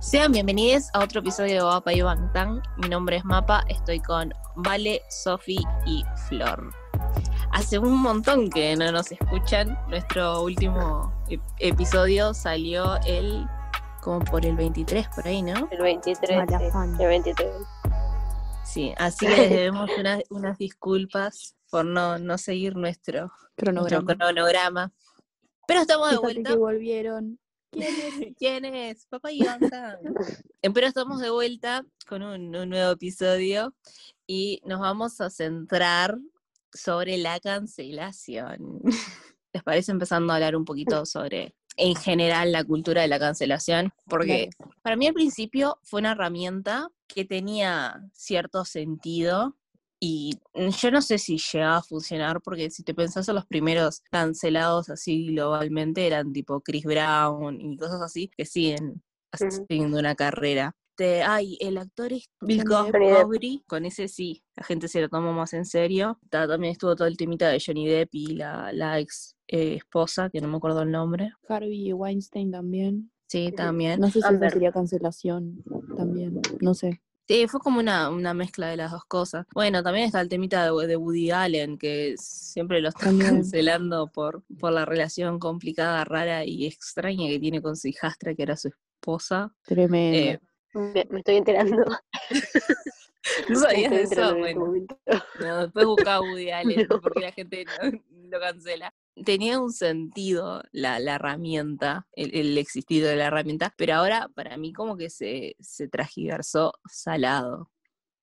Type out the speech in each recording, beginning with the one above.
Sean bienvenidos a otro episodio de Guapa y Bangtan. Mi nombre es Mapa, estoy con Vale, Sofi y Flor. Hace un montón que no nos escuchan. Nuestro último ep- episodio salió el como por el 23 por ahí, ¿no? El 23. Mala sí, el 23. Sí, así que les debemos unas, unas disculpas por no, no seguir nuestro, nuestro Cronograma. Pero estamos de vuelta. que volvieron. ¿Quién es? ¿Quién es? Papá y Pero estamos de vuelta con un, un nuevo episodio y nos vamos a centrar sobre la cancelación. ¿Les parece empezando a hablar un poquito sobre, en general, la cultura de la cancelación? Porque para mí al principio fue una herramienta que tenía cierto sentido y yo no sé si llegaba a funcionar porque si te pensás en los primeros cancelados así globalmente eran tipo Chris Brown y cosas así que siguen haciendo una carrera. Te- ay, el actor es Bill. Cosby, con ese sí, la gente se lo tomó más en serio. Ta- También estuvo todo el temita de Johnny Depp y la, la ex eh, esposa, que no me acuerdo el nombre. Harvey Weinstein también. Sí, también. No sé si sería cancelación también. No sé. Sí, fue como una, una mezcla de las dos cosas. Bueno, también está el temita de, de Woody Allen, que siempre lo están También. cancelando por, por la relación complicada, rara y extraña que tiene con su hijastra, que era su esposa. Tremendo. Eh, Me, me estoy enterando. ¿No sabías de eso? este Bueno, no, después buscaba a Woody Allen, No. porque la gente no- lo cancela. Tenía un sentido la, la herramienta, el, el existir de la herramienta, pero ahora para mí como que se, se transgiversó salado.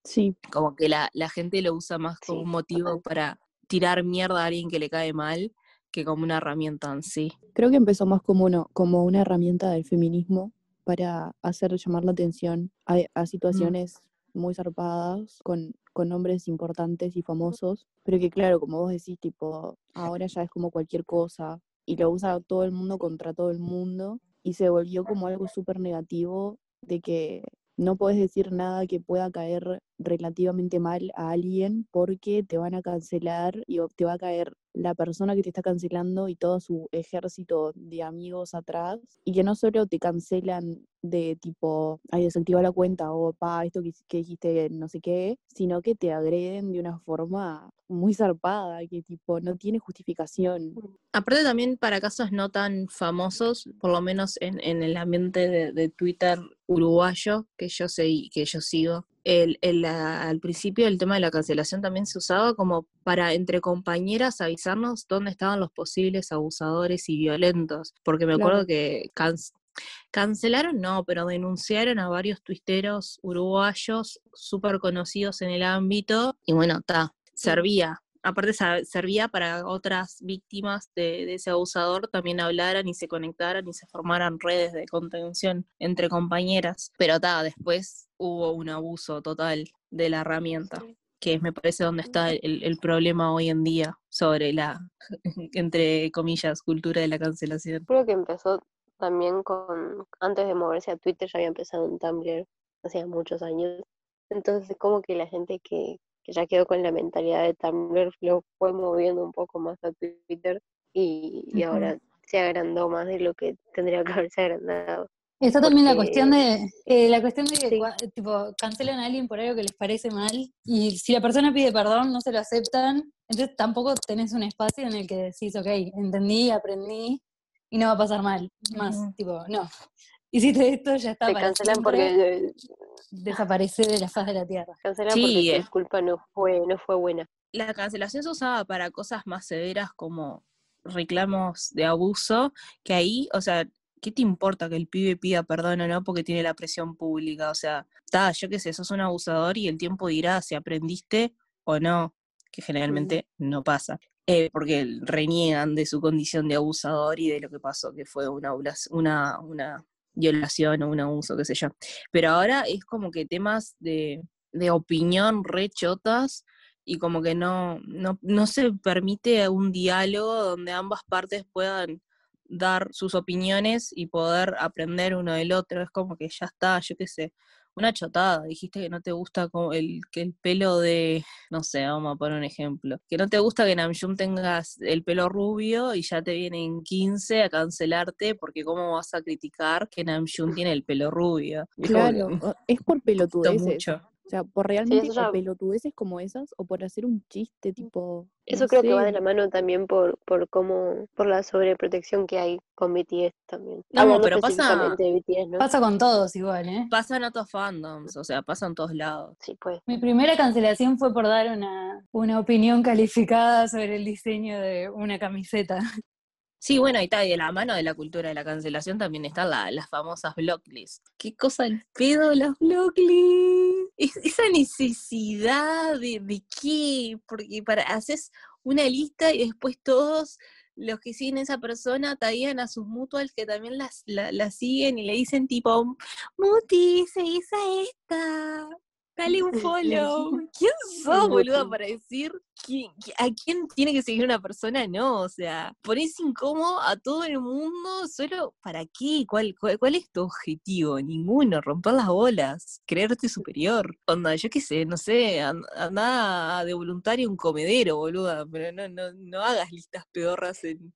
sí. como que la, la gente lo usa más como Sí, un motivo para tirar mierda a alguien que le cae mal que como una herramienta en sí. Creo que empezó más como, uno, como una herramienta del feminismo para hacer llamar la atención a, a situaciones muy zarpadas con, con nombres importantes y famosos, pero que claro, como vos decís, tipo, ahora ya es como cualquier cosa y lo usa todo el mundo contra todo el mundo y se volvió como algo súper negativo de que no podés decir nada que pueda caer relativamente mal a alguien porque te van a cancelar y te va a caer la persona que te está cancelando y todo su ejército de amigos atrás y que no solo te cancelan de tipo, ay, desactiva la cuenta o pa, esto que, que dijiste no sé qué, sino que te agreden de una forma muy zarpada, que tipo no tiene justificación. Aparte también para casos no tan famosos, por lo menos en, en el ambiente de, de Twitter uruguayo que yo sé que yo sigo, el, el, ah, al principio el tema de la cancelación también se usaba como para entre compañeras avisarnos dónde estaban los posibles abusadores y violentos, porque me acuerdo Claro. que can- cancelaron, no, pero denunciaron a varios tuiteros uruguayos súper conocidos en el ámbito y bueno, está, servía. Aparte servía para otras víctimas de, de ese abusador también hablaran y se conectaran y se formaran redes de contención entre compañeras. Pero está, después hubo un abuso total de la herramienta, que me parece donde está el, el problema hoy en día sobre la, entre comillas, cultura de la cancelación. Creo que empezó también con, antes de moverse a Twitter ya había empezado en Tumblr, hacía muchos años. Entonces como que la gente que, que ya quedó con la mentalidad de Tumblr lo fue moviendo un poco más a Twitter y, ahora se agrandó más de lo que tendría que haberse agrandado. Está también la cuestión de eh, la cuestión de que Sí. tipo cancelan a alguien por algo que les parece mal y si la persona pide perdón no se lo aceptan, entonces tampoco tenés un espacio en el que decís, ok, entendí, aprendí y no va a pasar mal. Más, Ujú. tipo, no. Hiciste esto, ya está. Te para cancelan siempre, porque desaparece de la faz de la tierra. cancelan Sí, porque eh. disculpa no fue, no fue buena. la cancelación se usaba para cosas más severas como reclamos de abuso, que ahí, o sea, ¿qué te importa que el pibe pida perdón o no porque tiene la presión pública? O sea, está, yo qué sé, sos un abusador y el tiempo dirá si aprendiste o no, que generalmente no pasa. Eh, porque reniegan de su condición de abusador y de lo que pasó, que fue una, una violación o un abuso, qué sé yo. Pero ahora es como que temas de, de opinión rechotas y como que no, no, no se permite un diálogo donde ambas partes puedan dar sus opiniones y poder aprender uno del otro. Es como que ya está, yo qué sé, una chotada. Dijiste que no te gusta como el, que el pelo de, no sé, vamos a poner un ejemplo. Que no te gusta que Namjoon tengas el pelo rubio y ya te vienen 15 a cancelarte porque cómo vas a criticar que Namjoon tiene el pelo rubio. Claro, mm, es por pelotudeces. mucho. O sea, por realmente o pelotudeces como esas o por hacer un chiste tipo. Eso no creo que va de la mano también por, por cómo, por la sobreprotección que hay con BTS también. No, Hablando pero pasa-. Pasa con todos igual, ¿eh? Pasa en otros fandoms, o sea, pasa en todos lados. Sí, pues. Mi primera cancelación fue por dar una, una opinión calificada sobre el diseño de una camiseta. Sí, bueno, y está, y de la mano de la cultura de la cancelación también están la- las famosas blocklists. ¿Qué cosa el pedo las blocklists? Es- esa necesidad de, de qué, porque para haces una lista y después todos los que siguen a esa persona taguean a sus mutuals que también las, la, la siguen y le dicen tipo, Muti, seguís a esta, dale un follow. ¿Quién sos, boludo, Muti. para decir quién- a quién tiene que seguir una persona? No, o sea, pones incómodo a todo el mundo solo para qué, ¿Cuál, cuál, cuál es tu objetivo? Ninguno, romper las bolas, creerte superior. Onda, yo qué sé, no sé, an- anda de voluntario un comedero, boluda, pero no, no, no hagas listas pedorras en,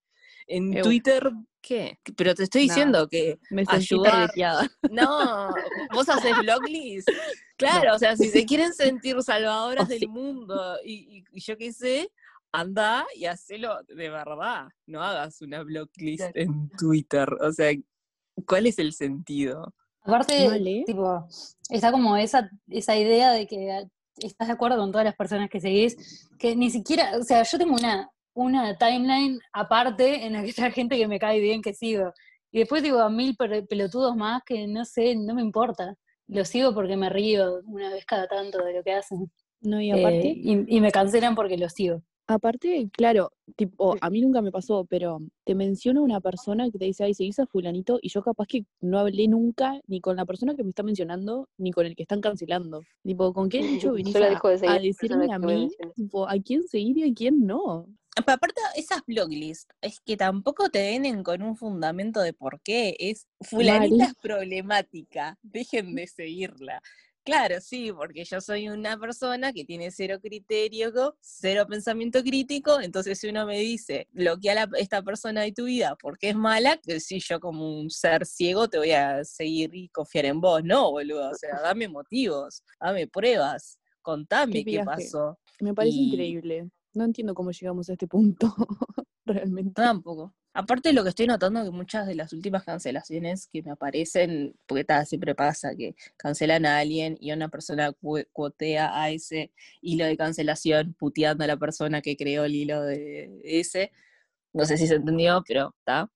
en Eu. Twitter. ¿Qué? Pero te estoy Nah. diciendo que Me ayudar- no, vos haces bloglist. Claro, o sea, si se quieren sentir salvadoras Oh, del sí. mundo y, y- y yo qué sé, anda y hacelo de verdad. No hagas una bloglist Claro. en Twitter. O sea, ¿cuál es el sentido? Aparte, Mal, ¿eh? tipo, está como esa, esa idea de que estás de acuerdo con todas las personas que seguís, que ni siquiera, o sea, yo tengo una, una timeline aparte en la que está gente que me cae bien que sigo. Y después digo a mil pelotudos más que no sé, no me importa. Los sigo porque me río una vez cada tanto de lo que hacen. No, y Eh, aparte, y, y me cancelan porque los sigo. aparte, claro, tipo, a mí nunca me pasó, pero te menciona una persona que te dice, ay, seguís a fulanito, y yo capaz que no hablé nunca ni con la persona que me está mencionando, ni con el que están cancelando. Tipo, ¿con qué derecho venís Solo a, de decirme a mí, tipo, a quién seguir y a quién no? Aparte, esas bloglists es que tampoco te vienen con un fundamento de por qué. Es fulanita es problemática, dejen de seguirla. Claro, sí, porque yo soy una persona que tiene cero criterio, cero pensamiento crítico, entonces si uno me dice, bloquea a esta persona de tu vida porque es mala, que si yo como un ser ciego te voy a seguir y confiar en vos, no, boludo, o sea, dame motivos, dame pruebas, contame qué, pasó. Me parece Y- increíble. No entiendo cómo llegamos a este punto, realmente. Tampoco. Aparte lo que estoy notando que muchas de las últimas cancelaciones que me aparecen, porque ta, siempre pasa que cancelan a alguien y una persona cu- cuotea a ese hilo de cancelación puteando a la persona que creó el hilo de ese. No sé si se entendió, pero está.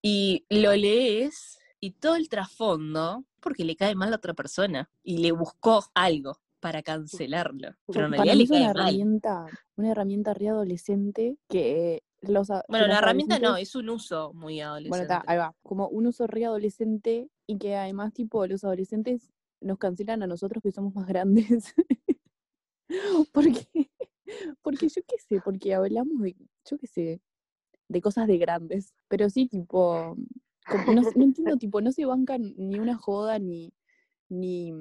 Y lo lees y todo el trasfondo, porque le cae mal a otra persona y le buscó algo para cancelarlo. Pero en realidad le una mal. herramienta, una herramienta re adolescente que los Bueno, la herramienta no, es un uso muy Bueno, adolescente. está, ahí va. Como un uso re adolescente y que además, tipo, los adolescentes nos cancelan a nosotros que somos más grandes. porque, porque yo qué sé, porque hablamos de, yo qué sé, de cosas de grandes. Pero sí, tipo, como- no, no entiendo, tipo, no se bancan ni una joda, ni, ni,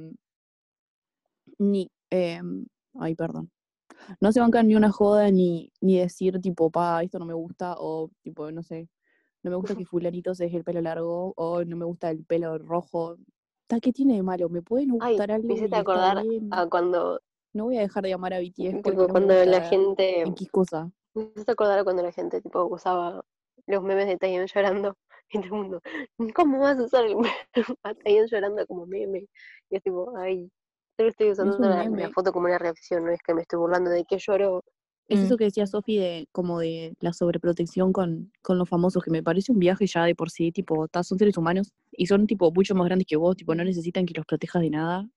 ni, em, ay, perdón. No se bancan ni una joda, ni, ni decir, tipo, pa, esto no me gusta, o, tipo, no sé, no me gusta que fulanito se deje el pelo largo, o no me gusta el pelo rojo. ¿Qué tiene de malo? Me puede no Ay, gustar algo me hiciste acordar a cuando, No voy a dejar de amar a BTS tipo, no cuando la gente, X cosa. me hiciste acordar a cuando la gente, tipo, usaba los memes de Taeyong llorando y todo el mundo, ¿cómo vas a usar el meme a Taeyong llorando como meme? Y es tipo, ay, solo estoy usando la, foto como una reacción, no es que me estoy burlando de que lloro. Es Mm. eso que decía Sofi de como de la sobreprotección con, con los famosos, que me parece un viaje ya de por sí, tipo, son seres humanos y son tipo mucho más grandes que vos, tipo, no necesitan que los protejas de nada.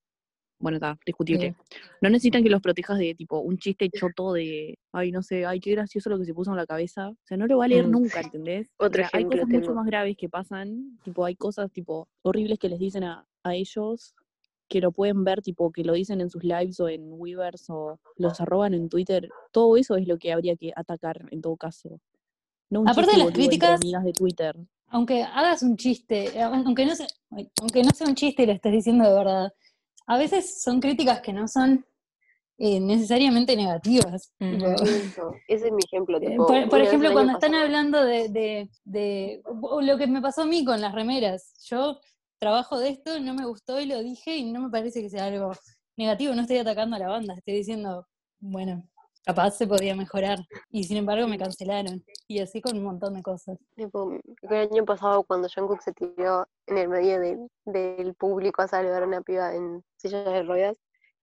Bueno, está, discutible. No necesitan que los protejas de tipo un chiste choto de, ay, no sé, ay, qué gracioso lo que se puso en la cabeza. O sea, no lo va a leer Mm. nunca, ¿entendés? O Otro sea, hay cosas mucho más graves que pasan, tipo, hay cosas tipo horribles que les dicen a, a ellos que lo pueden ver, tipo, que lo dicen en sus lives o en Weavers o los arroban en Twitter. Todo eso es lo que habría que atacar en todo caso. No un Aparte de las críticas, de Twitter. aunque hagas un chiste, eh, aunque no sea, aunque no sea un chiste y lo estés diciendo de verdad, a veces son críticas que no son eh, necesariamente negativas. Eso, ese es mi ejemplo. Eh, Tipo, Por, por ejemplo, cuando están pasado- hablando de, de- de- lo que me pasó a mí con las remeras, yo trabajo de esto, no me gustó y lo dije y no me parece que sea algo negativo, no estoy atacando a la banda, estoy diciendo, bueno, capaz se podía mejorar y sin embargo me cancelaron y así con un montón de cosas. El año pasado cuando Jungkook se tiró en el medio del- del público a saludar a una piba en silla de ruedas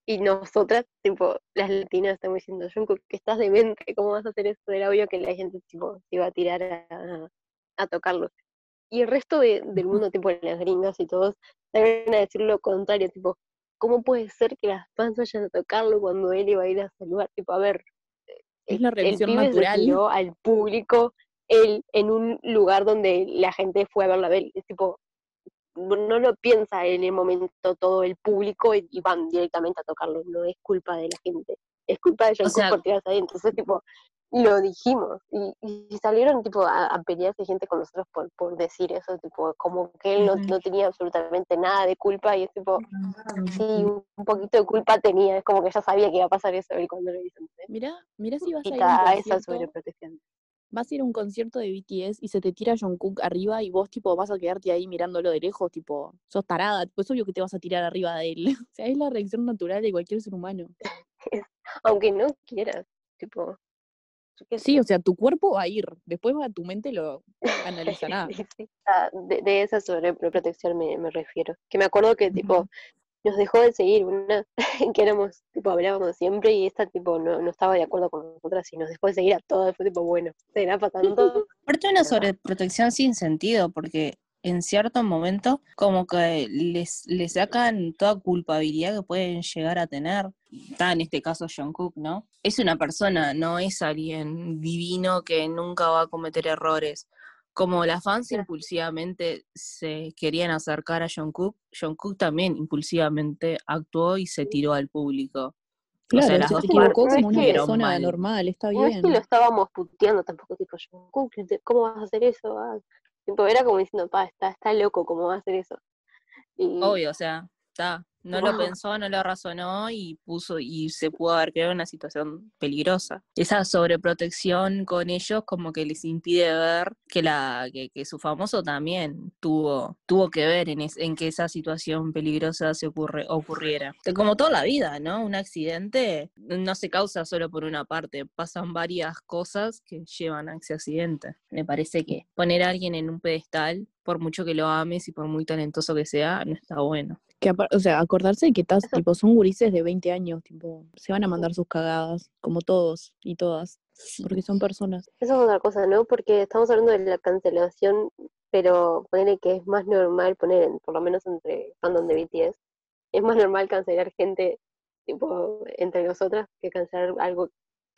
y nosotras, tipo, las latinas estamos diciendo, Jungkook, que estás demente, ¿cómo vas a hacer eso? Era obvio que la gente, tipo, se iba a tirar a, a tocarlo. Y el resto de- del mundo, tipo, las gringas y todos, salieron a decir lo contrario, tipo, ¿cómo puede ser que las fans vayan a tocarlo cuando él iba a ir a saludar? Tipo, a ver, Es la el reacción pibe se natural. tiró al público él en un lugar donde la gente fue a verla a él. Es tipo, no lo piensa en el momento todo el público y van directamente a tocarlo. No es culpa de la gente, es culpa de Jungkook sea- por tirarse ahí. Entonces, tipo, lo dijimos y, y salieron tipo a, a pelearse gente con nosotros por, por decir eso, tipo, como que él no, no tenía absolutamente nada de culpa y es tipo, sí, un poquito de culpa tenía, es como que ya sabía que iba a pasar eso él cuando lo hizo. Mirá, mirá si vas a ir a sobreprotección. vas a ir a un concierto de BTS y se te tira Jungkook arriba y vos tipo vas a quedarte ahí mirándolo de lejos, tipo, sos tarada, pues obvio que te vas a tirar arriba de él. O sea, es la reacción natural de cualquier ser humano. aunque no quieras, tipo. Sí, o sea, tu cuerpo va a ir, después va, tu mente lo analizará. Ah, de, de esa sobreprotección me, me refiero. Que me acuerdo que tipo nos dejó de seguir una que éramos, tipo, hablábamos siempre y esta tipo no, no estaba de acuerdo con nosotras y nos dejó de seguir a todas. Fue tipo, bueno, será para tanto. Aparte una sobreprotección sin sentido, porque en cierto momento como que les, les sacan toda culpabilidad que pueden llegar a tener. Está en este caso Jungkook, ¿no? Es una persona, no es alguien divino que nunca va a cometer errores. Como las fans impulsivamente se querían acercar a Jungkook, Jungkook también impulsivamente actuó y se tiró al público. Claro, o sea, las se dos equivocó como una que- persona mal. normal, está No es que lo bien. estábamos puteando tampoco, tipo, Jungkook, ¿cómo vas a hacer eso? Ah, tipo, era como diciendo, pa, está, está loco, ¿cómo va a hacer eso? Y, Obvio, o sea, está. No lo pensó, no lo razonó y puso y se pudo haber creado una situación peligrosa. Esa sobreprotección con ellos como que les impide ver que la que, que su famoso también tuvo tuvo que ver en, es- en que esa situación peligrosa se ocurre ocurriera. Como toda la vida, ¿no? Un accidente no se causa solo por una parte, pasan varias cosas que llevan a ese accidente. Me parece que poner a alguien en un pedestal, por mucho que lo ames y por muy talentoso que sea, no está bueno. Que o sea, acordarse de que estás, tipo, son gurises de 20 años, tipo, se van a mandar sus cagadas, como todos y todas, porque son personas. Eso es otra cosa, ¿no? Porque estamos hablando de la cancelación, pero ponerle que es más normal poner, por lo menos entre fandom de BTS, es más normal cancelar gente, tipo, entre nosotras que cancelar algo,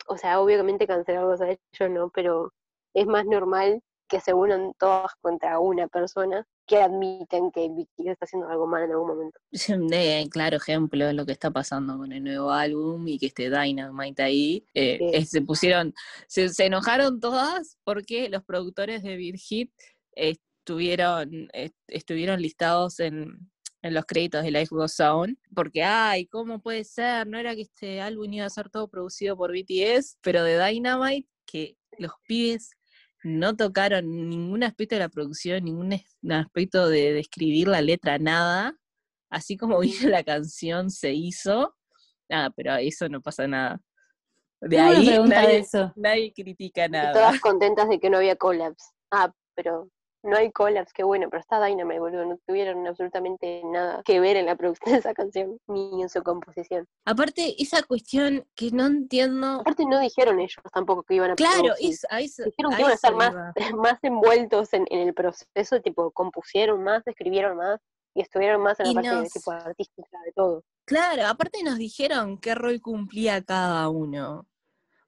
o sea, obviamente cancelar algo a ellos no, pero es más normal que se unan todas contra una persona que admiten que BTS está haciendo algo mal en algún momento. De claro ejemplo de lo que está pasando con el nuevo álbum y que este Dynamite ahí eh, Sí. eh, se pusieron, se, se enojaron todas porque los productores de eh, estuvieron, estuvieron listados en, en los créditos de Life Goes On, porque ay, ¿cómo puede ser? No era que este álbum iba a ser todo producido por BTS, pero de Dynamite, que los pibes no tocaron ningún aspecto de la producción, ningún aspecto de, de escribir la letra, nada. Así como vino la canción, se hizo. Nada, pero eso no pasa nada. De ahí de nadie, eso. nadie critica Y nada. todas contentas de que no había collabs. Ah, pero no hay collabs, qué bueno, pero está Dynamite, boludo. No tuvieron absolutamente nada que ver en la producción de esa canción, ni en su composición. Aparte, esa cuestión que no entiendo. Aparte no dijeron ellos tampoco que iban a Claro, eso, Dijeron que iban a estar más, iba. más envueltos en, en el proceso, tipo, compusieron más, escribieron más y estuvieron más en la Y parte de, tipo artística de todo. Claro, aparte nos dijeron qué rol cumplía cada uno.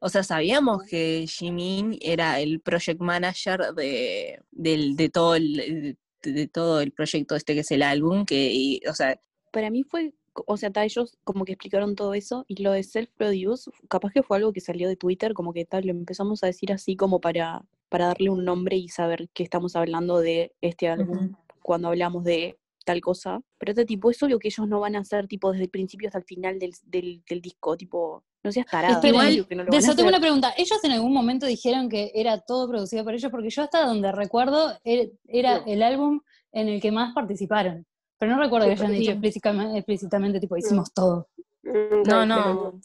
O sea, sabíamos que Jimin era el project manager de, del, de, todo el, de, de todo el proyecto este que es el álbum, que, y, o sea, Para mí fue, o sea, ta, ellos como que explicaron todo eso y lo de self-produce, capaz que fue algo que salió de Twitter, como que tal, lo empezamos a decir así como para, para darle un nombre y saber que estamos hablando de este álbum cuando hablamos de tal cosa, pero este tipo es obvio que ellos no van a hacer tipo desde el principio hasta el final del, del, del disco, tipo, no seas obvio que no lo De eso tengo una pregunta. ¿Ellos en algún momento dijeron que era todo producido por ellos? Porque yo hasta donde recuerdo er- era No. el álbum en el que más participaron. Pero no recuerdo Sí, que hayan sí. dicho explícitamente, explícitamente, tipo, hicimos todo. No, no.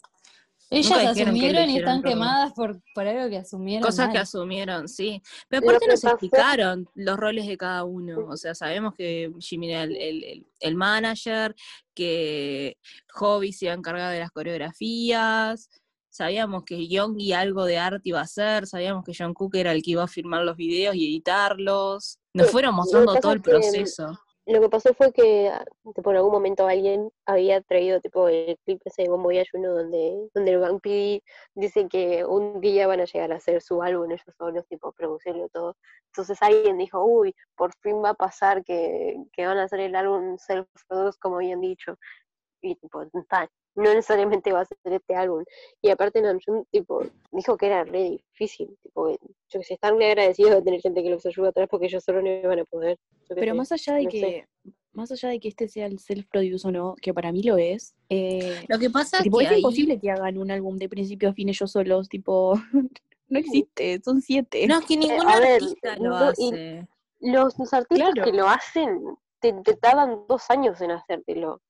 Ellas asumieron y están quemadas por, por algo que asumieron. Cosas que asumieron, sí. Pero aparte nos pasó- explicaron los roles de cada uno. O sea, sabemos que Jimmy era el, el- el- el manager, que Hobby se iba a encargar de las coreografías. Sabíamos que Youngie algo de arte iba a hacer, sabíamos que John Cook era el que iba a filmar los videos y editarlos. Nos fueron mostrando todo el proceso. Lo que pasó fue que ah, tipo, en algún momento alguien había traído tipo el clip ese de Bon Voyage uno donde, donde el Bang PD dice que un día van a llegar a hacer su álbum ellos solos, tipo producirlo todo. Entonces alguien dijo, uy, por fin va a pasar que, que van a hacer el álbum self-produced como habían dicho. Y tipo, ta, no necesariamente va a ser este álbum. Y aparte Namjoon, tipo, dijo que era re difícil, tipo, yo que sé, están muy agradecidos de tener gente que los ayuda atrás porque ellos solo no iban a poder. Pero sé. más allá de no sé. que, más allá de que este sea el self-produce o no, que para mí lo es, eh, Lo que pasa es tipo, que es ahí- imposible que hagan un álbum de principio a fin ellos solos, tipo, no existe, son siete. No, es que ningún a ver, artista lo no, y- hace. Los, los artistas Claro. que lo hacen te, te tardan dos años en hacértelo.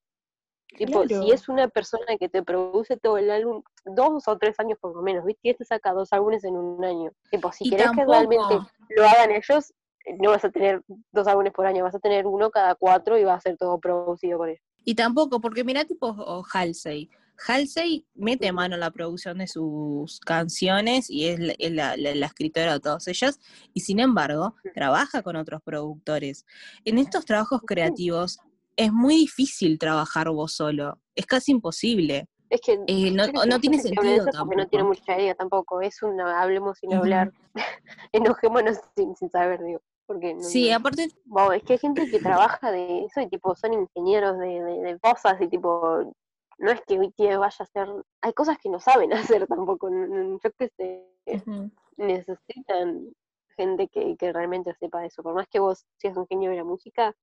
Tipo, Claro. si es una persona que te produce todo el álbum, dos o tres años por lo menos, ¿viste? Y este saca dos álbumes en un año. Tipo, si Y querés que realmente lo hagan ellos, eh, no vas a tener dos álbumes por año, vas a tener uno cada cuatro y va a ser todo producido por ellos. Y tampoco, porque mirá tipo o Halsey. Halsey mete mano en la producción de sus canciones y es la, es la- la- la escritora de todas ellas, y sin embargo, trabaja con otros productores. En estos trabajos creativos es muy difícil trabajar vos solo, es casi imposible. Es que Eh, no, tiene sentido porque no tiene tampoco. mucha idea tampoco. Es una hablemos sin hablar, enojémonos sin, sin saber, digo. Porque no- Sí, aparte, Wow, es que hay gente que trabaja de eso y tipo son ingenieros de, de, de cosas y tipo no es que BTS vaya a hacer, hay cosas que no saben hacer tampoco, yo que sé, necesitan gente que, que realmente sepa eso, por más que vos seas un genio de la música,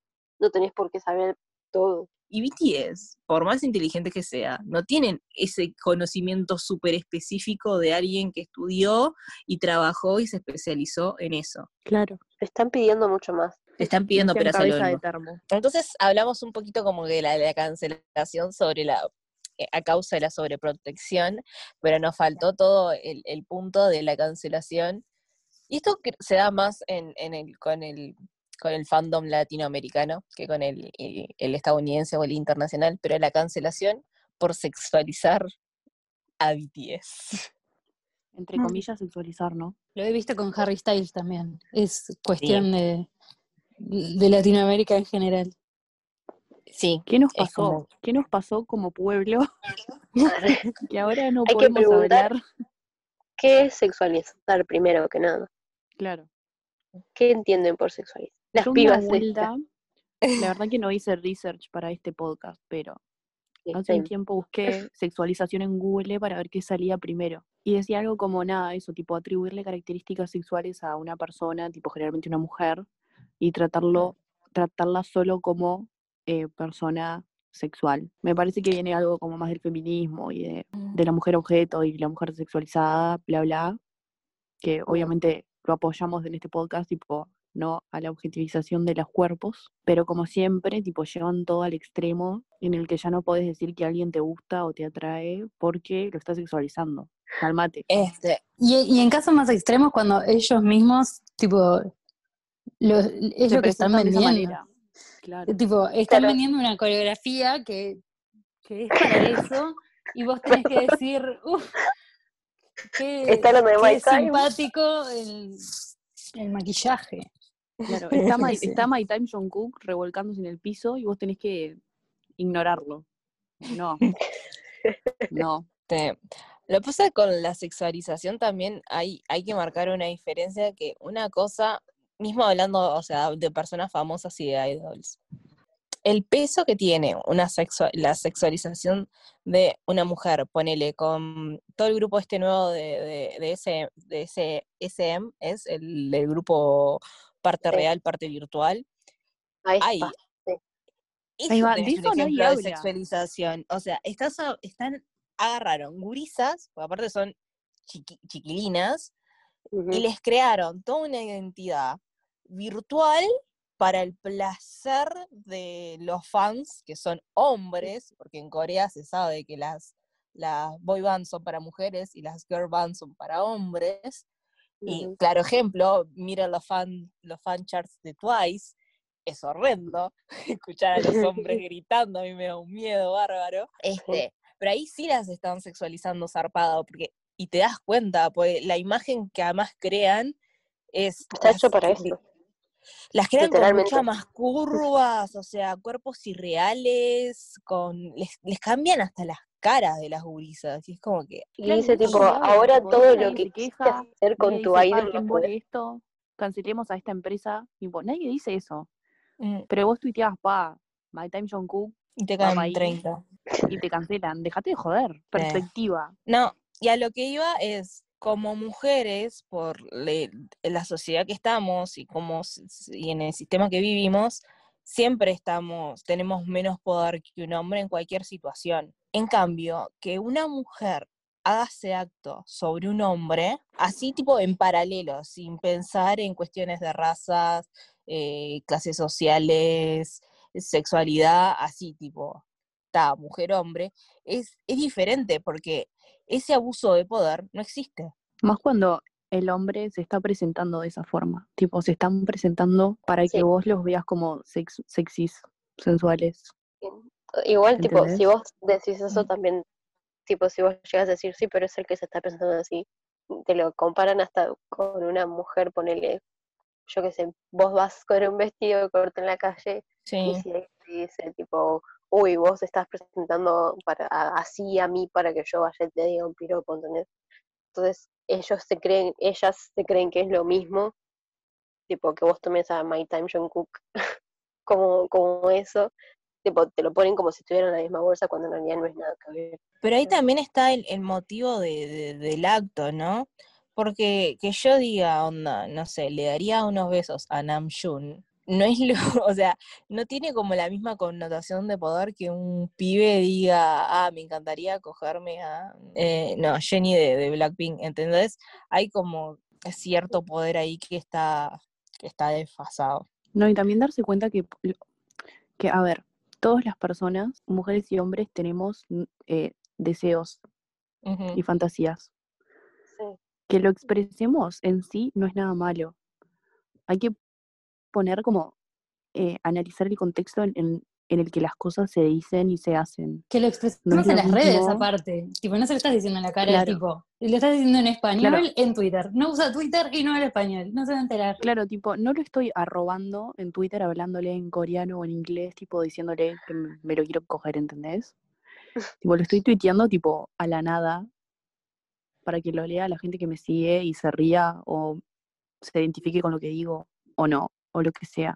no tenés por qué saber todo. Y BTS, por más inteligente que sea, no tienen ese conocimiento súper específico de alguien que estudió y trabajó y se especializó en eso. Claro. Te están pidiendo mucho más. Te están pidiendo termo. Entonces hablamos un poquito como de la, de la cancelación sobre la eh, a causa de la sobreprotección, pero nos faltó todo el, el punto de la cancelación. Y esto se da más en, en el, con el con el fandom latinoamericano que con el, el- el estadounidense o el internacional, pero la cancelación por sexualizar a BTS. Entre Mm. comillas, sexualizar, ¿no? Lo he visto con Harry Styles también. Es cuestión de, de Latinoamérica en general. Sí, ¿Qué nos pasó? como- ¿Qué nos pasó como pueblo? que ahora no Hay que podemos preguntar- hablar. ¿Qué es sexualizar primero que nada? Claro. ¿Qué entienden por sexualizar? Las Yo pibas una vuelta, la verdad que no hice research para este podcast, pero hace un tiempo busqué sexualización en Google para ver qué salía primero. Y decía algo como nada, eso, tipo atribuirle características sexuales a una persona, tipo generalmente una mujer, y tratarlo, tratarla solo como eh, persona sexual. Me parece que viene algo como más del feminismo y de, de la mujer objeto y la mujer sexualizada, bla, bla, que obviamente lo apoyamos en este podcast, tipo, no a la objetivización de los cuerpos, pero como siempre, tipo, llevan todo al extremo en el que ya no podés decir que alguien te gusta o te atrae porque lo estás sexualizando. Calmate. este, Y, y en casos más extremos, cuando ellos mismos, tipo, lo, lo que están vendiendo. Claro. Tipo, están Claro. vendiendo una coreografía que, que es para eso, y vos tenés que decir, uff, qué, Está de qué simpático el, el maquillaje. Claro, está My, está My Time Jungkook revolcándose en el piso y vos tenés que ignorarlo. No. No. Lo que pasa con la sexualización también hay, hay que marcar una diferencia que una cosa, mismo hablando, o sea, de personas famosas y de idols, el peso que tiene una sexua- la sexualización de una mujer, ponele, con todo el grupo este nuevo de, de, de ese, de ese SM, es el, el grupo parte Sí. real, parte virtual, Ahí hay, Ahí va, tenés un ejemplo de sexualización. O sea, estás están, agarraron gurisas, porque aparte son chiqui- chiquilinas, y les crearon toda una identidad virtual para el placer de los fans, que son hombres, porque en Corea se sabe que las, las boy bands son para mujeres y las girl bands son para hombres. Y claro ejemplo, mira los fan, los fan charts de Twice, es horrendo escuchar a los hombres gritando, a mí me da un miedo bárbaro. Este, pero ahí sí las están sexualizando zarpado, porque, y te das cuenta, pues la imagen que además crean es. Está las- hecho para esto. Las crean con muchas más curvas, o sea, cuerpos irreales, con. Les, les cambian hasta las caras de las gurisas, y es como que. Y dice tipo, ahora todo lo que quisiste hacer con tu dice, "Pa, idol ¿quién lo vole podés". esto? Cancelemos a esta empresa. Tipo, nadie dice eso. mm, Pero vos tuiteabas, pa, My Time Jungkook Y te caen pa' ahí. 30. y te cancelan. Dejate de joder. Perspectiva. No, y a lo que iba es, como mujeres, por le- la sociedad que estamos y, como, y en el sistema que vivimos, siempre estamos, tenemos menos poder que un hombre en cualquier situación. En cambio, que una mujer haga ese acto sobre un hombre, así tipo en paralelo, sin pensar en cuestiones de razas, eh, clases sociales, sexualidad, así tipo, ta, mujer-hombre, es, es diferente porque ese abuso de poder no existe. Más cuando el hombre se está presentando de esa forma. Tipo, se están presentando para Sí. que vos los veas como sex- sexys, sensuales. Igual, tipo, si vos decís eso también, tipo, si vos llegas a decir sí, pero es el que se está pensando así, te lo comparan hasta con una mujer, ponele, yo qué sé, vos vas con un vestido corto en la calle y si dice, tipo, uy, vos estás presentando para, así a mí para que yo vaya y te diga un piropo, ¿entendés? Entonces, ellos se creen, ellas se creen que es lo mismo, tipo, que vos tomes a My Time Jungkook como, como eso, tipo, te lo ponen como si estuvieran en la misma bolsa cuando en realidad no es nada que ver. pero ahí también está el, el motivo de- de- del acto, ¿no? Porque que yo diga, onda, no sé, le daría unos besos a Namjoon, no es lo, o sea, no tiene como la misma connotación de poder que un pibe diga, ah, me encantaría cogerme a, eh, no, Jenny de, de Blackpink, ¿entendés? Hay como cierto poder ahí que está, que está desfasado. No, y también darse cuenta que, que, a ver, todas las personas, mujeres y hombres, tenemos mm, eh, deseos y fantasías. Sí. Que lo expresemos en sí no es nada malo. Hay que poner como, eh, analizar el contexto en, en- en el que las cosas se dicen y se hacen. Que lo No es en las redes aparte. Tipo, no se lo estás diciendo en la cara, Claro. tipo, lo estás diciendo en español Claro. en Twitter. No usa Twitter y no habla español. No se va a enterar. Claro, tipo, no lo estoy arrobando en Twitter hablándole en coreano o en inglés, tipo diciéndole que me lo quiero coger, ¿entendés? Tipo, lo estoy tuiteando tipo a la nada para que lo lea la gente que me sigue y se ría o se identifique con lo que digo o no, o lo que sea.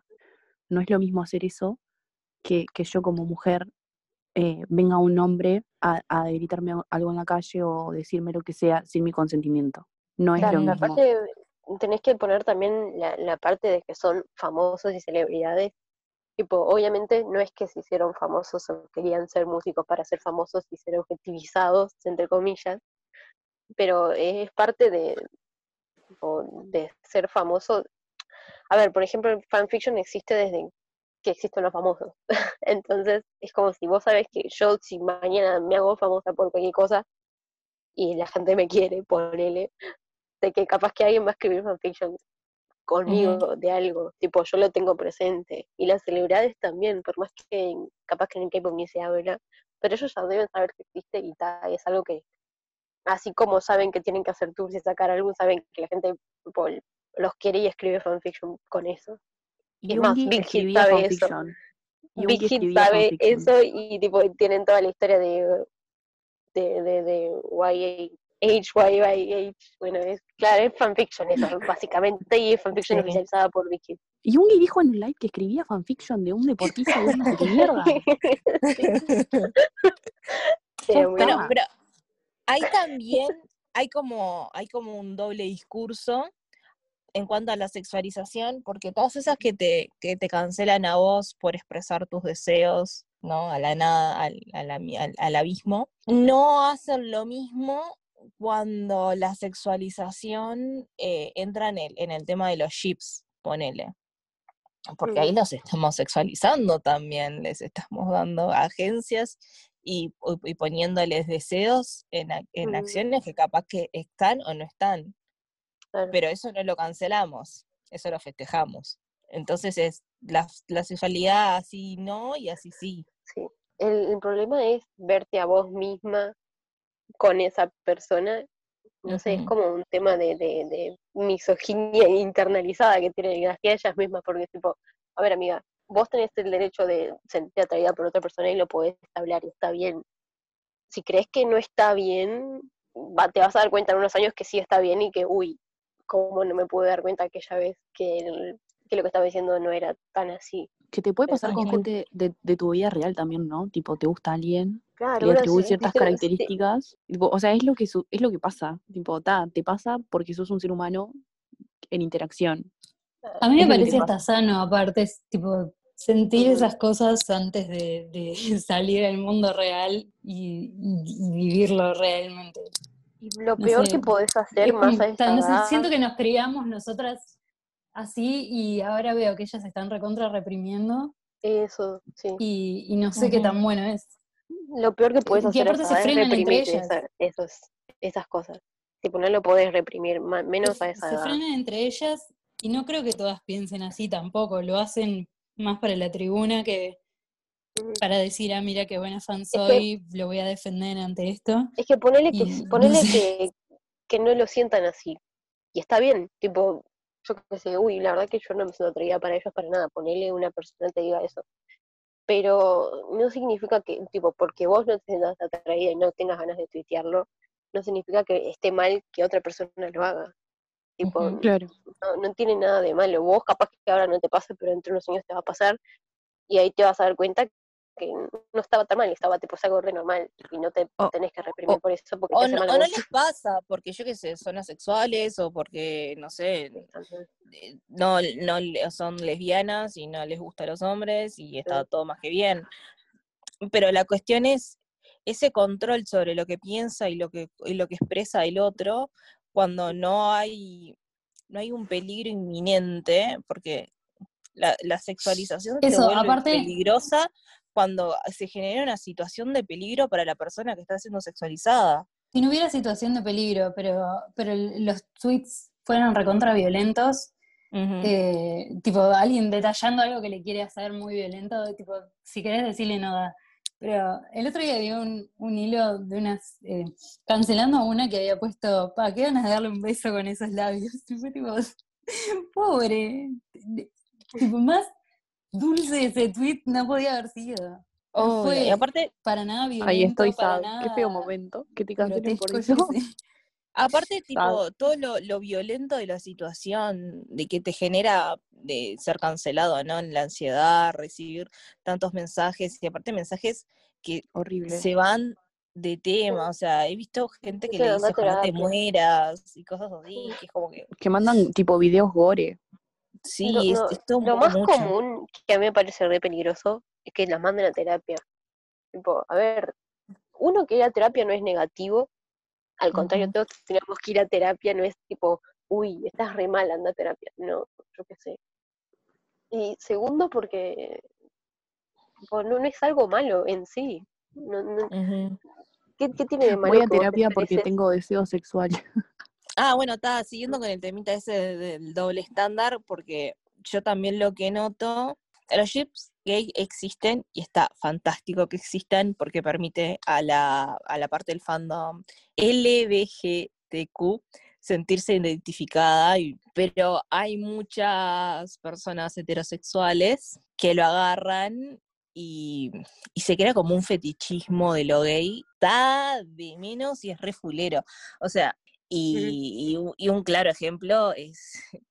No es lo mismo hacer eso que, que yo como mujer eh, venga un hombre a, a gritarme algo en la calle o decirme lo que sea sin mi consentimiento. No es Claro, lo mismo. aparte tenés que poner también la, la parte de que son famosos y celebridades. Tipo, obviamente no es que se hicieron famosos o querían ser músicos para ser famosos y ser objetivizados, entre comillas, pero es parte de, tipo, de ser famoso. A ver, por ejemplo, el fanfiction existe desde que existen los famosos. Entonces, es como si vos sabes que yo, si mañana me hago famosa por cualquier cosa y la gente me quiere, ponele, de que capaz que alguien va a escribir fanfiction conmigo de algo, tipo yo lo tengo presente, y las celebridades también, por más que capaz que en el K-pop ni se habla, pero ellos ya deben saber que existe y ta, es algo que, así como saben que tienen que hacer tours y sacar algo, saben que la gente tipo, los quiere y escribe fanfiction con eso. es más, Big Hit sabe eso. Big Hit sabe fanfiction. eso y tipo tienen toda la historia de de, de, de YA, HYYH, bueno, es, claro, es fanfiction eso, básicamente, y es fanfiction Sí. oficializada por Big Hit. Yungi dijo en un live que escribía fanfiction de un deportista de qué mierda. Sí, Pero, pero ahí también hay como, hay como un doble discurso. En cuanto a la sexualización, porque todas esas que te, que te cancelan a vos por expresar tus deseos, ¿no? A la nada, al, al ami- al- al abismo, no hacen lo mismo cuando la sexualización eh, entra en el, en el tema de los chips, ponele. Porque ahí Mm. los estamos sexualizando también, les estamos dando agencias y, y poniéndoles deseos en, en Mm. acciones que capaz que están o no están Claro. pero eso no lo cancelamos, eso lo festejamos. Entonces es la, la sexualidad así no y así sí. Sí. El, el problema es verte a vos misma con esa persona. No sé, es como un tema de, de, de misoginia internalizada que tienen hacia ellas mismas, porque es tipo, a ver amiga, vos tenés el derecho de sentirte atraída por otra persona y lo podés hablar y está bien. Si crees que no está bien, va- te vas a dar cuenta en unos años que sí está bien y que, uy, cómo no me pude dar cuenta aquella vez que, el- que lo que estaba diciendo no era tan así. Que te puede pasar con gente de, de tu vida real también, ¿no? Tipo, te gusta alguien, Claro, le ciertas sí, características. tipo, o sea, es lo que su- es lo que pasa. Tipo, ta, te pasa porque sos un ser humano en interacción. A mí me Es parece hasta sano, aparte, es, tipo, sentir esas cosas antes de, de salir al mundo real y, y- y vivirlo realmente. Y lo No peor sé, que podés hacer Es más a esa ta- no sé, edad, siento que nos criamos nosotras así y ahora veo que ellas se están recontra reprimiendo eso, sí. y, y no sé qué tan bueno es. Lo peor que puedes hacer aparte se edad es frenan entre ellas. esos, esas cosas. Tipo, no lo podés reprimir, menos a se, esa se edad. frenan entre ellas y no creo que todas piensen así tampoco, lo hacen más para la tribuna que. Para decir, ah, mira qué buena fan que- soy, lo voy a defender ante esto. Es que ponele que, Y no sé. que, que no lo sientan así. Y está bien, tipo, yo qué sé, uy, la verdad que yo no me siento atraída para ellos para nada. Ponele una persona te diga eso. Pero no significa que, tipo, porque vos no te sientas atraída y no tengas ganas de tuitearlo, no significa que esté mal que otra persona lo haga. Tipo. Claro. no, no tiene nada de malo. Vos capaz que ahora no te pase, pero dentro de unos años te va a pasar y ahí te vas a dar cuenta que no estaba tan mal, estaba tipo es algo re normal y no te tenés que reprimir por eso porque O te hace no, mal o a no vos. les pasa, porque yo qué sé, son asexuales o porque, no sé, eh, no, no son lesbianas y no les gustan los hombres y está todo más que bien. Pero la cuestión es ese control sobre lo que piensa y lo que, y lo que expresa el otro cuando no hay, no hay un peligro inminente, porque la, la sexualización se Eso, vuelve aparte- peligrosa cuando se genera una situación de peligro para la persona que está siendo sexualizada. Si no hubiera situación de peligro, pero, pero los tweets fueron recontra violentos, Ujú. eh, tipo alguien detallando algo que le quiere hacer muy violento, tipo, si querés decirle no da. Pero el otro día vi un, un hilo de unas, eh, cancelando a una que había puesto, pa, qué ganas de darle un beso con esos labios. Y fue tipo, pobre. Tipo, más dulce ese tweet no podía haber sido. No Obvio, fue Y aparte, para nada violento, Ahí estoy, para sad. nada Qué feo momento. Que te por eso. qué. Aparte, tipo, Sad. todo lo, lo violento de la situación, de que te genera de ser cancelado, ¿no? La ansiedad, recibir tantos mensajes, y aparte mensajes que Horrible. se van de tema, o sea, he visto gente que le dice ojalá te terapia". mueras y cosas así, que es como que, Que mandan tipo videos gore. Sí, Lo- es, no, es todo lo muy más mucho. común que a mí me parece re peligroso es que las manden a terapia. Tipo, a ver, uno que ir a terapia no es negativo, al contrario, Ujú. todos tenemos que ir a terapia, no es tipo, uy, estás re mal, anda a terapia. No, yo qué sé. Y segundo, porque tipo, no, no es algo malo en sí. No, no-. ¿qué, qué tiene de malo Voy a terapia porque tengo deseos sexuales. Ah, bueno, está siguiendo con el temita ese de- del doble estándar, porque yo también lo que noto, los chips gay existen y está fantástico que existan porque permite a la, a la parte del fandom LBGTQ sentirse identificada, pero hay muchas personas heterosexuales que lo agarran y, y se crea como un fetichismo de lo gay, está de menos y es refulero. O sea, y, y un- y un claro ejemplo es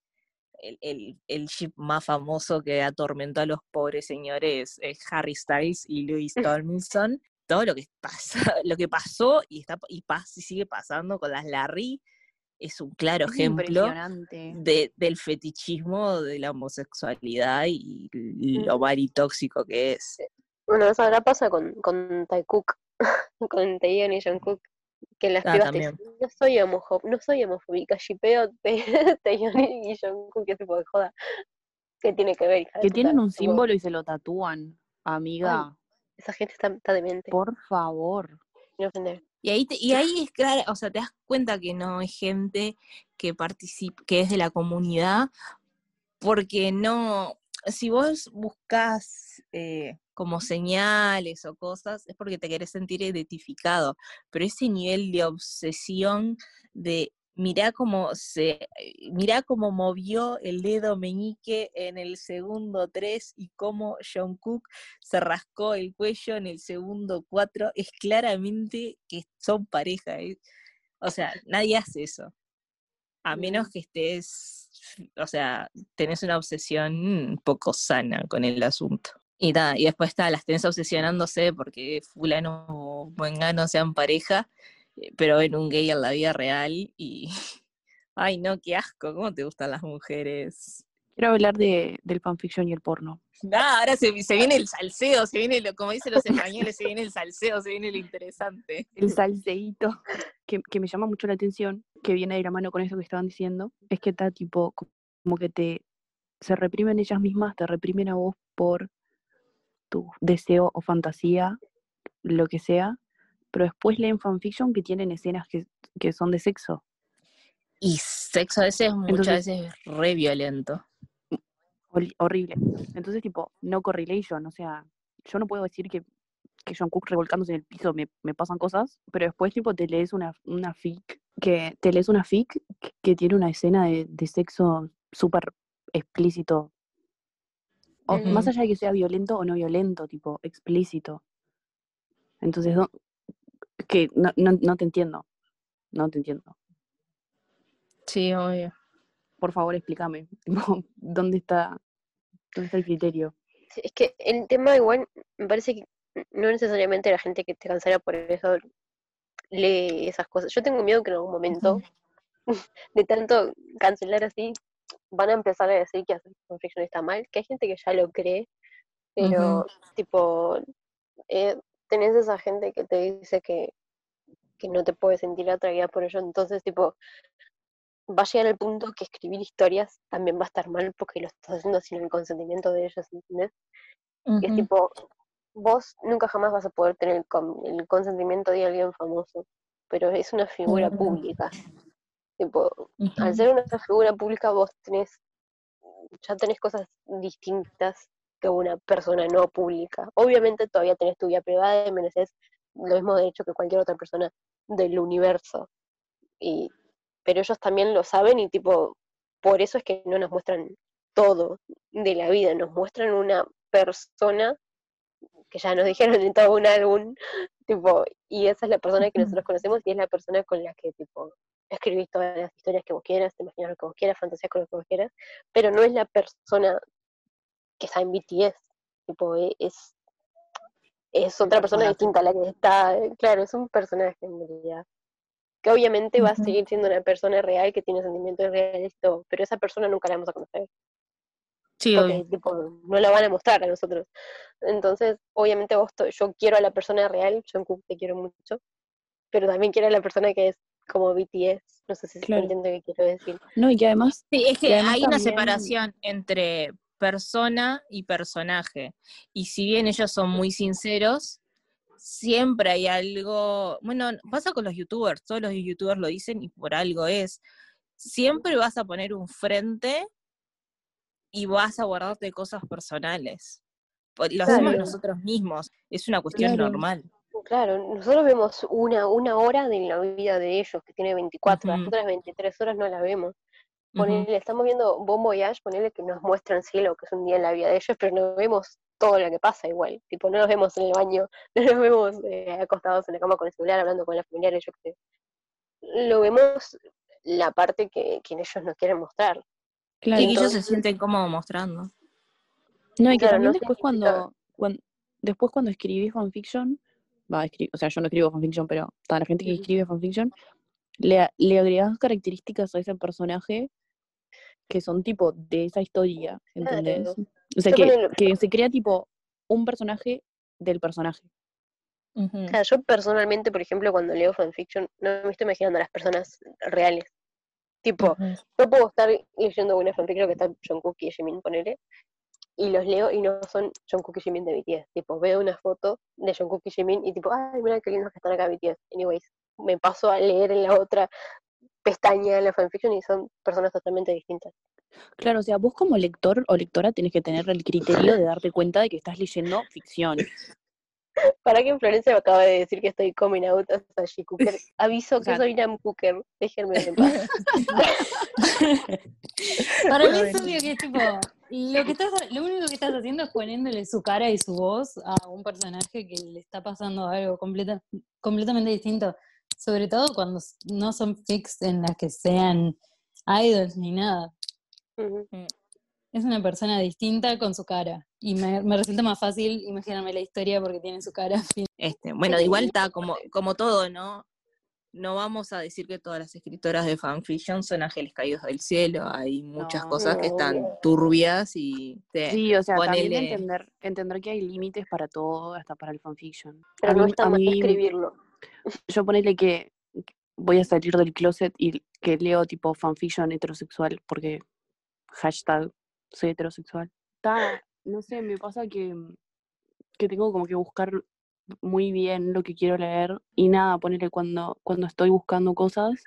el, el, el ship más famoso que atormentó a los pobres señores, es Harry Styles y Louis Tomlinson. Todo lo que pasa, lo que pasó y está y pasa y sigue pasando con las Larry es un claro Es ejemplo de, del fetichismo de la homosexualidad y lo maritóxico que es. Bueno, eso ahora pasa con, con Taekook, con Taeyeon y Jungkook, que las Ah, pibas te dicen, no soy homojo- no soy homofóbica, shipeo Tae- Taeyeon y Jungkook, que tipo de joda. ¿Qué tiene que ver, hija Que tienen un símbolo y se lo tatúan. Amiga, Esa gente está, está demente, por favor. no ofender. Y ahí, te- y ahí es claro, o sea, te das cuenta que no es gente que participa, que es de la comunidad, porque no, si vos buscas eh, como señales o cosas, es porque te querés sentir identificado, pero ese nivel de obsesión de mirá cómo se, eh, mirá cómo movió el dedo meñique en el segundo 3 y cómo Jungkook se rascó el cuello en el segundo 4, es claramente que son pareja. ¿eh? O sea, nadie hace eso. A menos que estés, o sea, tenés una obsesión un poco sana con el asunto. Y nada, y después está, las tenés obsesionándose porque fulano o mengano sean pareja, eh, pero ven un gay en la vida real y, ay no, qué asco, ¿cómo te gustan las mujeres? Quiero hablar de, del fanfiction y el porno. Nada, ahora se, se viene el salseo, se viene, lo, como dicen los españoles, se viene el salseo, se viene lo interesante. El salseíto que, que me llama mucho la atención, que viene de la mano con eso que estaban diciendo, es que está tipo, co- como que te, se reprimen ellas mismas, te reprimen a vos por tu deseo o fantasía, lo que sea, pero después leen fanfiction que tienen escenas que, que son de sexo. Y sexo a veces, muchas Entonces- veces es re violento. Hor- horrible. Entonces, tipo, no correlation, o sea, yo no puedo decir que, que John Cook revolcándose en el piso me, me pasan cosas, pero después, tipo, te lees una, una fic, que te lees una fic que, que tiene una escena de, de sexo súper explícito. O, Más allá de que sea violento o no violento, tipo, explícito. Entonces, no, que no, no, no te entiendo. No te entiendo. Sí, obvio. Por favor, explícame. tipo, ¿Dónde está, dónde está el criterio? Sí, Es que el tema igual me parece que no necesariamente la gente que te cansara por eso lee esas cosas. Yo tengo miedo que en algún momento, de tanto cancelar así, van a empezar a decir que hacer fanfiction está mal, que hay gente que ya lo cree, pero tipo, eh, tenés esa gente que te dice que, que no te puedes sentir atraída por ello, entonces tipo, va a llegar el punto que escribir historias también va a estar mal porque lo estás haciendo sin el consentimiento de ellos, ¿entendés? Y es tipo, vos nunca jamás vas a poder tener el, con- el consentimiento de alguien famoso, pero es una figura pública. Tipo, al ser una figura pública vos tenés, ya tenés cosas distintas que una persona no pública. Obviamente todavía tenés tu vida privada y mereces lo mismo derecho que cualquier otra persona del universo. Y, pero ellos también lo saben y tipo, por eso es que no nos muestran todo de la vida, nos muestran una persona que ya nos dijeron en todo un álbum, tipo, y esa es la persona que nosotros conocemos y es la persona con la que, tipo, escribís todas las historias que vos quieras, te imaginas lo que vos quieras, fantasías con lo que vos quieras, pero no es la persona que está en BTS, tipo, e- es, es otra persona distinta a la que está, claro, es un personaje en realidad, que obviamente va a seguir siendo una persona real que tiene sentimientos reales y todo, pero esa persona nunca la vamos a conocer. Sí, porque tipo, no la van a mostrar a nosotros. Entonces, obviamente vos, yo quiero a la persona real, Jungkook te quiero mucho, pero también quiero a la persona que es como BTS, no sé si se Claro. entiende qué quiero decir. No, y que además, Sí, es que hay una separación entre persona y personaje. Y si bien ellos son muy sinceros, siempre hay algo, bueno, pasa con los youtubers, todos los youtubers lo dicen y por algo es. Siempre vas a poner un frente y vas a guardarte cosas personales. Lo hacemos Claro. nosotros mismos, es una cuestión Claro. normal. Claro, nosotros vemos una, una hora de la vida de ellos, que tiene 24, las Ujú. otras 23 horas no la vemos. Ponele, estamos viendo Bon Voyage, ponele que nos muestran cielo, que es un día en la vida de ellos, pero no vemos todo lo que pasa igual. Tipo, no los vemos en el baño, no los vemos eh, acostados en la cama con el celular, hablando con la familiares, yo. Lo vemos la parte que, que ellos nos quieren mostrar. claro. Y que ellos se sienten cómodos mostrando. No, y que también no después cuando, cuando después cuando escribís fanfiction, va, escri- o sea, yo no escribo fanfiction, pero está la gente que escribe fanfiction, le, le agregas características a ese personaje que son tipo de esa historia, ¿entendés? Claro. O sea, que, que se crea tipo un personaje del personaje. O sea, yo personalmente, por ejemplo, cuando leo fanfiction, no me estoy imaginando a las personas reales. Tipo, Ujú. yo puedo estar leyendo una fanfiction que está Jungkook y Jimin, ponele, y los leo y no son Jungkook y Jimin de BTS. Tipo, veo una foto de Jungkook y Jimin y tipo, ay, mira qué lindos que están acá BTS. Anyways, me paso a leer en la otra pestaña en la fanfiction y son personas totalmente distintas. Claro, o sea, vos como lector o lectora tenés que tener el criterio de darte cuenta de que estás leyendo ficción. Para que Florencia me acaba de decir que estoy coming out a She-Cooker. Aviso O sea- que soy Nam Cooker. Déjenme en paz. Para mí es obvio que es tipo, lo, que estás, lo único que estás haciendo es poniéndole su cara y su voz a un personaje que le está pasando algo completa, completamente distinto. Sobre todo cuando no son fix en las que sean idols ni nada. Es una persona distinta con su cara. Y me, me resulta más fácil imaginarme la historia porque tiene su cara. fin. Este, bueno, Sí. igual está como, como todo, ¿no? No vamos a decir que todas las escritoras de fanfiction son ángeles caídos del cielo. Hay muchas No. cosas que están turbias y te- Sí, o sea, también ponele- entender, entender que hay límites para todo, hasta para el fanfiction. Pero a no mí, está a mal mí- escribirlo. yo ponele que voy a salir del closet y que leo tipo fanfiction heterosexual porque hashtag soy heterosexual. Está, no sé, me pasa que, que tengo como que buscar muy bien lo que quiero leer y nada, ponele cuando, cuando estoy buscando cosas,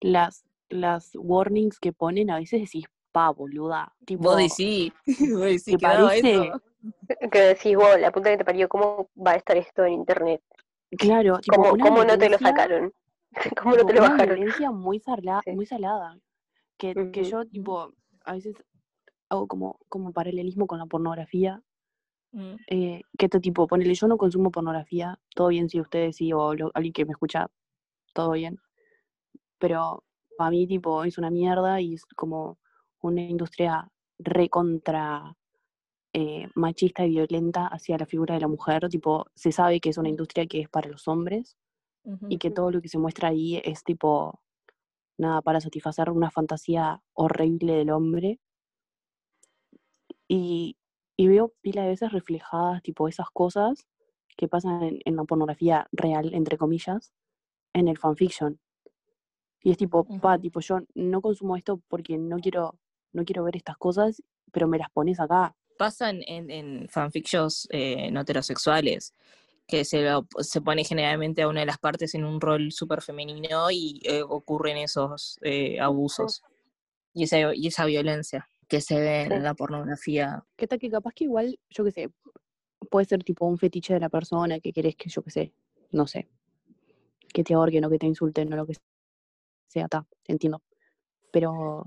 las, las warnings que ponen a veces decís, pa, boluda. Tipo, Vos decís, vos decís ¿te que daba parece? eso. Que decís, wow, la puta que te parió, ¿cómo va a estar esto en internet? Claro, tipo, ¿Cómo, una cómo no te lo sacaron? ¿Cómo no te lo una bajaron? violencia muy, sarla- Sí. muy salada. Que, que yo, tipo, a veces hago como, como paralelismo con la pornografía. Mm. Eh, que este tipo, ponele, yo no consumo pornografía, todo bien si ustedes sí, o lo- alguien que me escucha, todo bien. Pero para mí, tipo, es una mierda y es como una industria recontra eh, machista y violenta hacia la figura de la mujer. Tipo, se sabe que es una industria que es para los hombres Ujú. y que todo lo que se muestra ahí es tipo, nada, para satisfacer una fantasía horrible del hombre. Y, y veo pila de veces reflejadas, tipo, esas cosas que pasan en, en la pornografía real, entre comillas, en el fanfiction. Y es tipo, pa, Ujú. tipo, yo no consumo esto porque no quiero, no quiero ver estas cosas, pero me las pones acá. Pasan en, en fanfictions eh, no heterosexuales, que se, lo- se pone generalmente a una de las partes en un rol súper femenino y eh, ocurren esos eh, abusos y esa, y esa violencia que se ve Sí. en la pornografía. Que tal que capaz que igual, yo qué sé, puede ser tipo un fetiche de la persona que querés que, yo qué sé, no sé, que te ahorquen o que te insulten o lo que sea, ta, entiendo. Pero,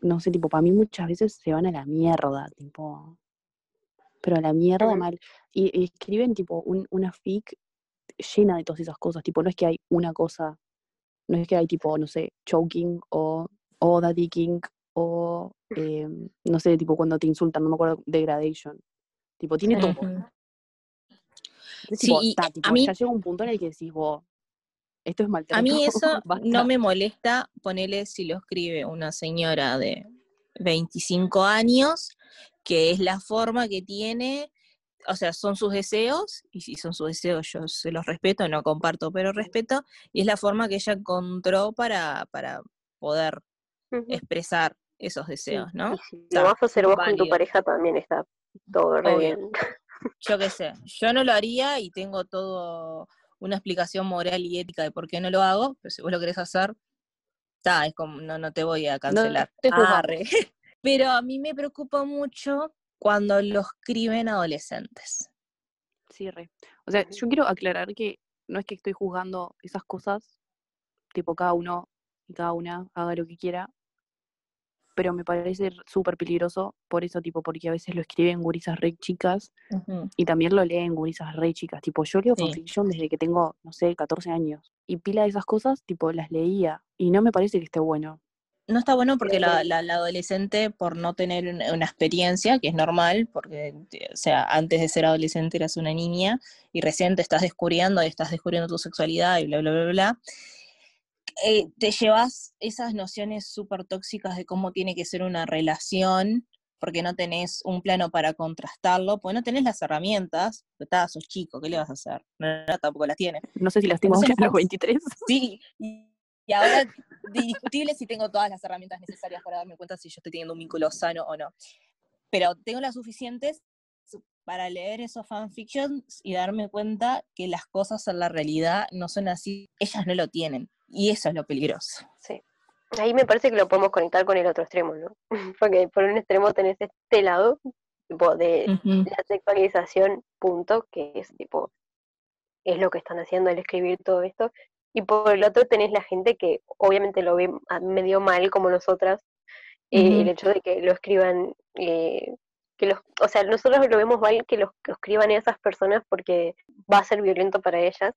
no sé, tipo, para mí muchas veces se van a la mierda, tipo, pero a la mierda mal. Y, y escriben tipo un- una fic llena de todas esas cosas, tipo, no es que hay una cosa, no es que hay tipo, no sé, choking o, o daddy king o, em, no sé, tipo cuando te insultan, no me acuerdo, degradation. Tipo, tiene todo. Entonces, Sí, tipo, a mí- ya llega un punto en el que decís, vos, esto es maltrato. A mí eso basta". no me molesta ponerle si lo escribe una señora de 25 años, que es la forma que tiene, o sea, son sus deseos, y si son sus deseos yo se los respeto, no comparto, pero respeto, y es la forma que ella encontró para, para poder expresar esos deseos, ¿no? Si lo vas a hacer vos con tu pareja también está todo re bien. Yo qué sé, yo no lo haría y tengo todo una explicación moral y ética de por qué no lo hago, pero si vos lo querés hacer, está, es como, no, no te voy a cancelar. te juzgamos. Arre. Pero a mí me preocupa mucho cuando lo escriben adolescentes. Sí, re. O sea, yo quiero aclarar que no es que estoy juzgando esas cosas, tipo cada uno y cada una haga lo que quiera, pero me parece súper peligroso por eso, tipo, porque a veces lo escriben gurisas re chicas y también lo leen gurisas re chicas. Tipo, yo leo Sí. fanfiction desde que tengo, no sé, 14 años. Y pila de esas cosas, tipo, las leía. Y no me parece que esté bueno. No está bueno porque la, la- la adolescente, por no tener una, experiencia, que es normal, porque, te- o sea, antes de ser adolescente eras una niña y recién te estás descubriendo y estás descubriendo tu sexualidad y bla, bla, bla, bla, eh, te llevas esas nociones súper tóxicas de cómo tiene que ser una relación, porque no tenés un plano para contrastarlo, pues no tenés las herramientas, estás, sos chico, ¿qué le vas a hacer? No, no, tampoco las tienes. No sé si las tengo Entonces, a los 23. Sí, y, y ahora discutible si tengo todas las herramientas necesarias para darme cuenta si yo estoy teniendo un vínculo sano o no. Pero tengo las suficientes para leer esos fanfictions y darme cuenta que las cosas en la realidad no son así, ellas no lo tienen. Y eso es lo peligroso. Sí. Ahí me parece que lo podemos conectar con el otro extremo, ¿no? Porque por un extremo tenés este lado, tipo, de la sexualización, punto, que es tipo, es lo que están haciendo al escribir todo esto. Y por el otro tenés la gente que obviamente lo ve medio mal como nosotras, eh, el hecho de que lo escriban, eh, que los, o sea, nosotros lo vemos mal que lo, que lo escriban esas personas porque va a ser violento para ellas,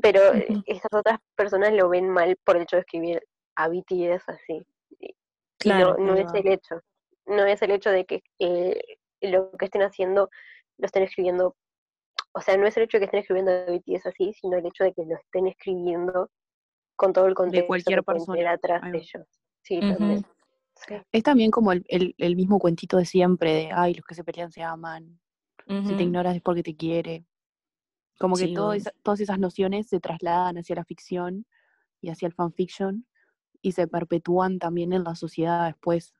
pero Ujú. estas otras personas lo ven mal por el hecho de escribir a BTS así. Claro, no, no es el hecho. No es el hecho de que eh, lo que estén haciendo lo estén escribiendo. O sea, no es el hecho de que estén escribiendo a BTS así, sino el hecho de que lo estén escribiendo con todo el contexto cualquier que puede persona. atrás de ellos. Sí, Ujú. también. Sí. Es también como el, el- el mismo cuentito de siempre, de, ay, los que se pelean se aman, si te ignoras es porque te quiere. Como que Sí, todo esa- todas esas nociones se trasladan hacia la ficción y hacia el fanfiction y se perpetúan también en la sociedad después,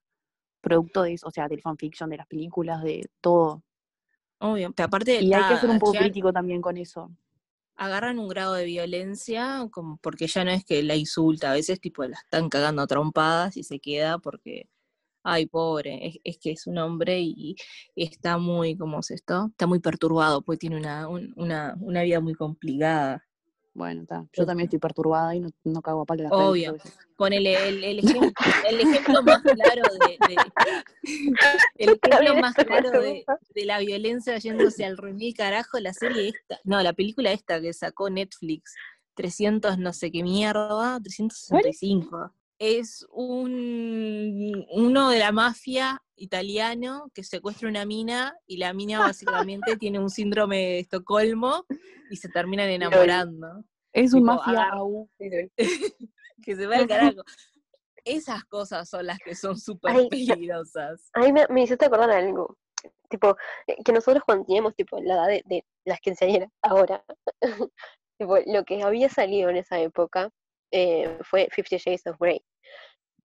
producto de eso, o sea, del fanfiction, de las películas, de todo. Obvio, pero aparte Y hay que ser un poco crítico también con eso. Agarran un grado de violencia porque ya no es que la insulta, a veces tipo la están cagando trompadas y se queda porque, ay, pobre, es, es que es un hombre y, está muy, ¿cómo es esto? Está muy perturbado, pues tiene una, un- una, una vida muy complicada. Bueno, está. Yo también estoy perturbada y no, no cago a palo las Obvio. veces. Ponele el, el, ejem- el ejemplo más claro de, de- el ejemplo más claro de, de la violencia yéndose al remil carajo, la serie esta, no, la película esta que sacó Netflix, 300 no sé qué mierda, 365. Es un uno de la mafia italiano que secuestra una mina y la mina básicamente tiene un síndrome de Estocolmo y se terminan enamorando. Es un Tipo, mafia que se va al carajo. Esas cosas son las que son súper peligrosas. A mí me, me hiciste acordar algo. Tipo, eh, que nosotros cuando teníamos tipo la edad de, de las quinceañeras, ahora, tipo, lo que había salido en esa época eh, fue Fifty Shades of Grey.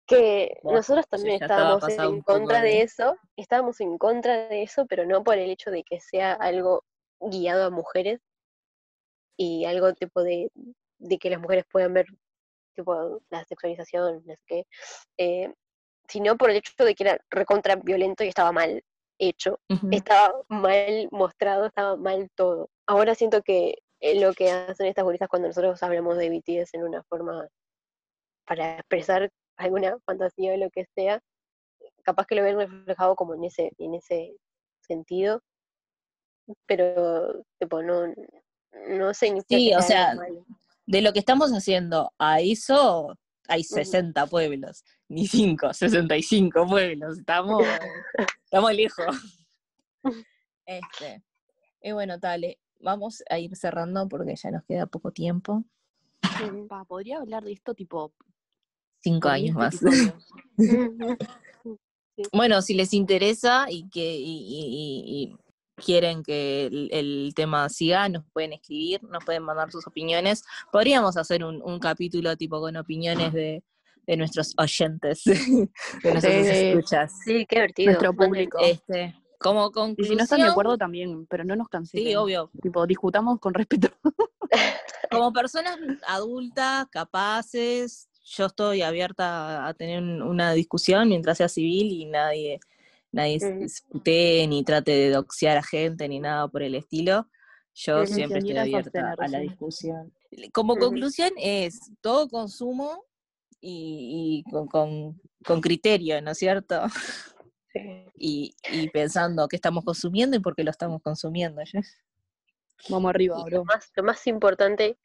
Que nosotros también estábamos en contra de- de eso, estábamos en contra de eso, pero no por el hecho de que sea algo guiado a mujeres y algo tipo de, de que las mujeres puedan ver tipo la sexualización, no sé qué, eh, sino por el hecho de que era recontra violento y estaba mal hecho, estaba mal mostrado, estaba mal todo. Ahora siento que eh, lo que hacen estas gurisas cuando nosotros hablamos de BTS en una forma para expresar alguna fantasía o lo que sea, capaz que lo ven reflejado como en ese, en ese sentido, pero tipo no, no significa Sí, que o sea. De lo que estamos haciendo a eso, hay 60 pueblos, ni 5, 65 pueblos. Estamos, estamos lejos. Este. Y bueno, dale, vamos a ir cerrando porque ya nos queda poco tiempo. Podría hablar de esto tipo Cinco años 10 más. Bueno, si les interesa y que y, y- y- y quieren que el, el tema siga, nos pueden escribir, nos pueden mandar sus opiniones. Podríamos hacer un, un capítulo tipo con opiniones de, de nuestros oyentes, de nuestros Sí. escuchas. Sí, qué divertido. Nuestro público. Este, como Y conclusión, si no están de acuerdo también, pero no nos cancelen. sí, obvio. Tipo, discutamos con respeto. Como personas adultas, capaces, yo estoy abierta a tener un- una discusión mientras sea civil y nadie, nadie se putee ni trate de doxear a gente ni nada por el estilo. Yo siempre estoy abierta a la discusión. Como conclusión es todo consumo y, y con, con- con criterio, ¿no es cierto? Sí. Y, y pensando qué estamos consumiendo y por qué lo estamos consumiendo. Vamos arriba, bro. lo más, lo más importante,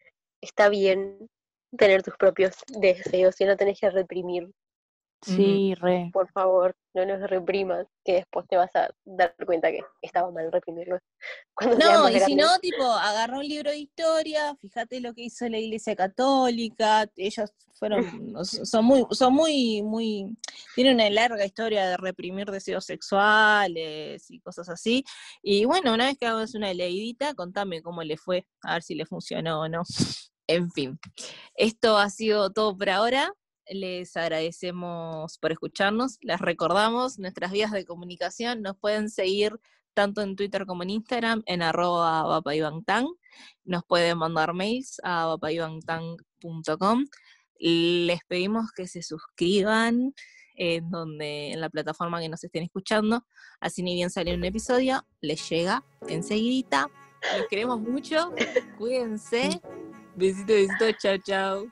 está bien tener tus propios deseos y no tenés que reprimir Sí, re. Por favor, no nos reprimas, que después te vas a dar cuenta que estaba mal reprimirlo. Cuando No, y si no, tipo, agarra un libro de historia, fíjate lo que hizo la Iglesia Católica, ellos fueron, son muy, son muy, muy, tienen una larga historia de reprimir deseos sexuales y cosas así. Y bueno, una vez que hagas una leidita, contame cómo le fue, a ver si le funcionó o no. En fin, esto ha sido todo por ahora. Les agradecemos por escucharnos. Les recordamos nuestras vías de comunicación. Nos pueden seguir tanto en Twitter como en Instagram, en arroba. Nos pueden mandar mails a vapaibangtang.com. Les pedimos que se suscriban en, donde, en la plataforma que nos estén escuchando. Así ni bien sale un episodio, les llega enseguidita. Los queremos mucho. Cuídense. Besito, besito. Chao, chao.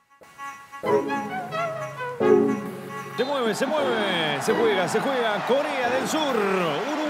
Se mueve, se mueve, se juega, se juega. Corea del Sur, Uruguay.